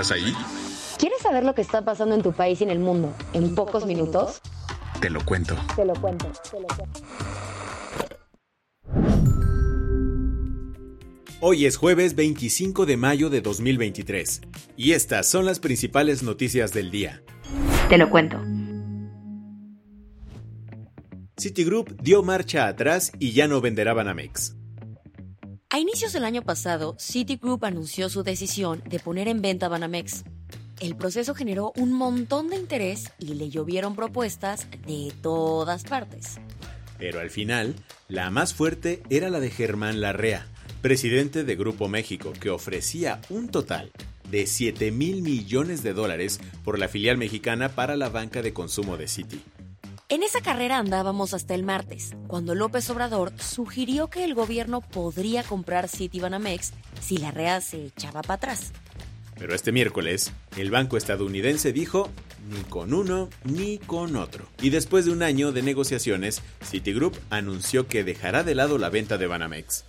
¿Estás ahí? ¿Quieres saber lo que está pasando en tu país y en el mundo en, pocos, minutos? Te lo cuento. Te lo cuento, te lo cuento. Hoy es jueves 25 de mayo de 2023 y estas son las principales noticias del día. Te lo cuento. Citigroup dio marcha atrás y ya no venderá Banamex. A inicios del año pasado, Citigroup anunció su decisión de poner en venta Banamex. El proceso generó un montón de interés y le llovieron propuestas de todas partes. Pero al final, la más fuerte era la de Germán Larrea, presidente de Grupo México, que ofrecía un total de 7 mil millones de dólares por la filial mexicana para la banca de consumo de Citi. En esa carrera andábamos hasta el martes, cuando López Obrador sugirió que el gobierno podría comprar Citibanamex si la REA se echaba para atrás. Pero este miércoles, el banco estadounidense dijo ni con uno ni con otro. Y después de un año de negociaciones, Citigroup anunció que dejará de lado la venta de Banamex.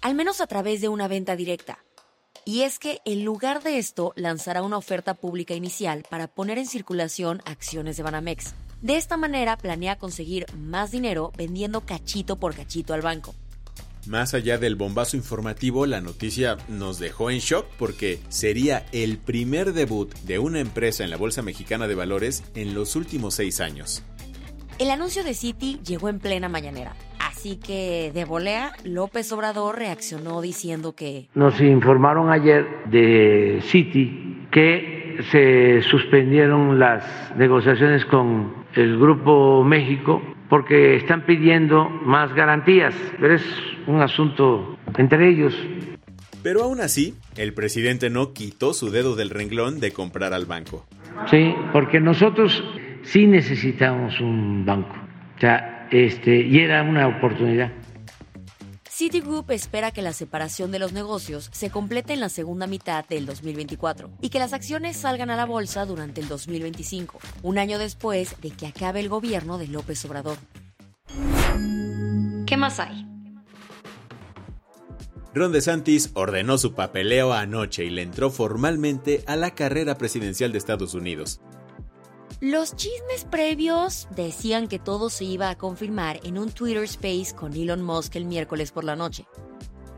Al menos a través de una venta directa. Y es que en lugar de esto lanzará una oferta pública inicial para poner en circulación acciones de Banamex. De esta manera planea conseguir más dinero vendiendo cachito por cachito al banco. Más allá del bombazo informativo, la noticia nos dejó en shock porque sería el primer debut de una empresa en la Bolsa Mexicana de Valores en los últimos seis años. El anuncio de Citi llegó en plena mañanera, así que de volea, López Obrador reaccionó diciendo que... Nos informaron ayer de Citi que se suspendieron las negociaciones con el Grupo México porque están pidiendo más garantías, pero es un asunto entre ellos. Pero aún así, el presidente no quitó su dedo del renglón de comprar al banco. Sí, porque nosotros sí necesitamos un banco. O sea, este, y era una oportunidad. Citigroup espera que la separación de los negocios se complete en la segunda mitad del 2024 y que las acciones salgan a la bolsa durante el 2025, un año después de que acabe el gobierno de López Obrador. ¿Qué más hay? Ron DeSantis ordenó su papeleo anoche y le entró formalmente a la carrera presidencial de Estados Unidos. Los chismes previos decían que todo se iba a confirmar en un Twitter Space con Elon Musk el miércoles por la noche.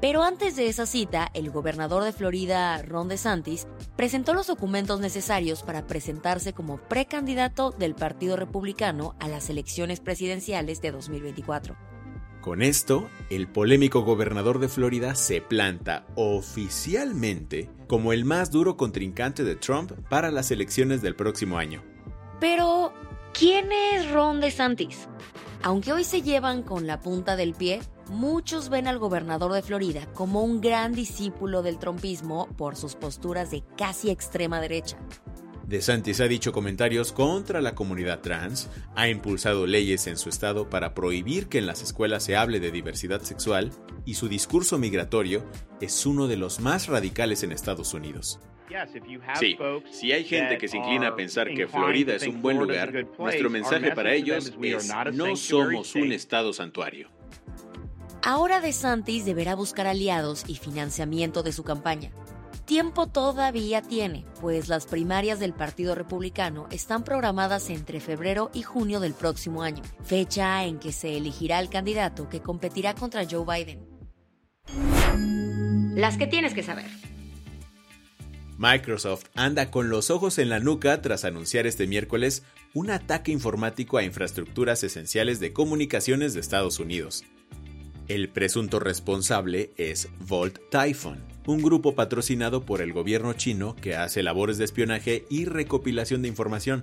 Pero antes de esa cita, el gobernador de Florida, Ron DeSantis, presentó los documentos necesarios para presentarse como precandidato del Partido Republicano a las elecciones presidenciales de 2024. Con esto, el polémico gobernador de Florida se planta oficialmente como el más duro contrincante de Trump para las elecciones del próximo año. Pero, ¿quién es Ron DeSantis? Aunque hoy se llevan con la punta del pie, muchos ven al gobernador de Florida como un gran discípulo del trompismo por sus posturas de casi extrema derecha. DeSantis ha dicho comentarios contra la comunidad trans, ha impulsado leyes en su estado para prohibir que en las escuelas se hable de diversidad sexual y su discurso migratorio es uno de los más radicales en Estados Unidos. Sí, si hay gente que se inclina a pensar que Florida es un buen lugar, nuestro mensaje para ellos es no somos un estado santuario. Ahora DeSantis deberá buscar aliados y financiamiento de su campaña. Tiempo todavía tiene, pues las primarias del Partido Republicano están programadas entre febrero y junio del próximo año, fecha en que se elegirá el candidato que competirá contra Joe Biden. Las que tienes que saber. Microsoft anda con los ojos en la nuca tras anunciar este miércoles un ataque informático a infraestructuras esenciales de comunicaciones de Estados Unidos. El presunto responsable es Volt Typhon, un grupo patrocinado por el gobierno chino que hace labores de espionaje y recopilación de información.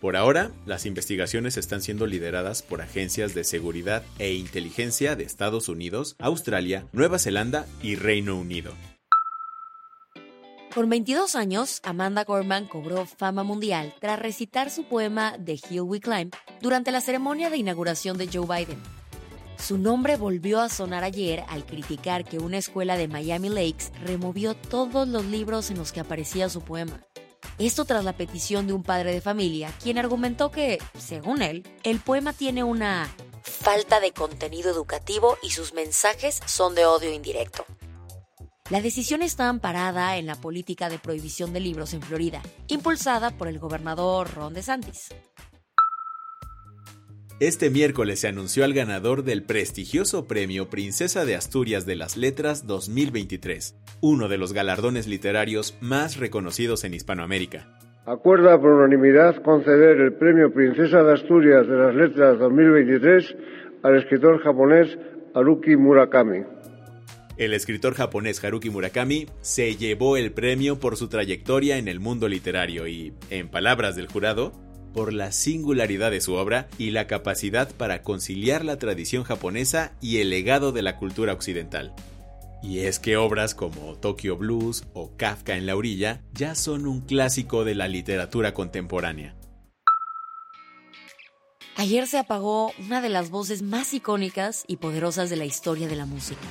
Por ahora, las investigaciones están siendo lideradas por agencias de seguridad e inteligencia de Estados Unidos, Australia, Nueva Zelanda y Reino Unido. Con 22 años, Amanda Gorman cobró fama mundial tras recitar su poema The Hill We Climb durante la ceremonia de inauguración de Joe Biden. Su nombre volvió a sonar ayer al criticar que una escuela de Miami Lakes removió todos los libros en los que aparecía su poema. Esto tras la petición de un padre de familia, quien argumentó que, según él, el poema tiene una falta de contenido educativo y sus mensajes son de odio indirecto. La decisión está amparada en la política de prohibición de libros en Florida, impulsada por el gobernador Ron DeSantis. Este miércoles se anunció al ganador del prestigioso premio Princesa de Asturias de las Letras 2023, uno de los galardones literarios más reconocidos en Hispanoamérica. Acuerda por unanimidad conceder el premio Princesa de Asturias de las Letras 2023 al escritor japonés Haruki Murakami. El escritor japonés Haruki Murakami se llevó el premio por su trayectoria en el mundo literario y, en palabras del jurado, por la singularidad de su obra y la capacidad para conciliar la tradición japonesa y el legado de la cultura occidental. Y es que obras como Tokyo Blues o Kafka en la orilla ya son un clásico de la literatura contemporánea. Ayer se apagó una de las voces más icónicas y poderosas de la historia de la música.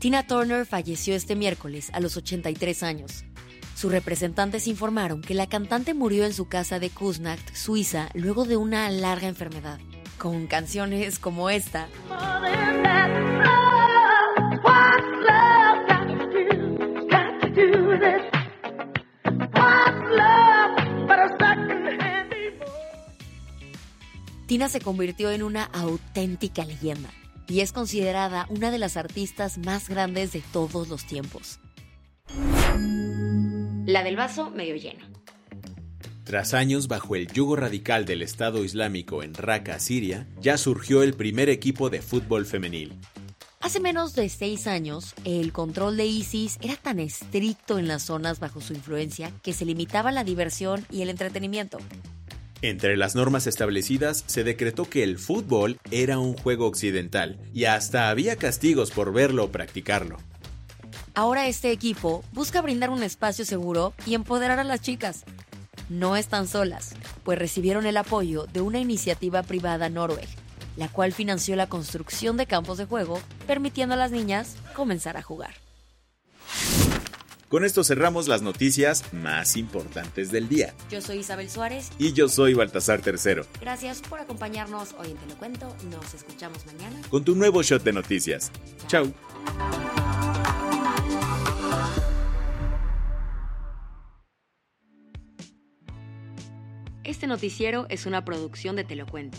Tina Turner falleció este miércoles a los 83 años. Sus representantes informaron que la cantante murió en su casa de Kuznacht, Suiza, luego de una larga enfermedad. Con canciones como esta. Tina se convirtió en una auténtica leyenda y es considerada una de las artistas más grandes de todos los tiempos. La del vaso medio lleno. Tras años bajo el yugo radical del Estado Islámico en Raqqa, Siria, ya surgió el primer equipo de fútbol femenil. Hace menos de seis años, el control de ISIS era tan estricto en las zonas bajo su influencia que se limitaba la diversión y el entretenimiento. Entre las normas establecidas se decretó que el fútbol era un juego occidental y hasta había castigos por verlo o practicarlo. Ahora este equipo busca brindar un espacio seguro y empoderar a las chicas. No están solas, pues recibieron el apoyo de una iniciativa privada noruega, la cual financió la construcción de campos de juego, permitiendo a las niñas comenzar a jugar. Con esto cerramos las noticias más importantes del día. Yo soy Isabel Suárez. Y yo soy Baltasar Tercero. Gracias por acompañarnos hoy en Te lo Cuento. Nos escuchamos mañana. Con tu nuevo shot de noticias. Chao. Este noticiero es una producción de Te lo Cuento.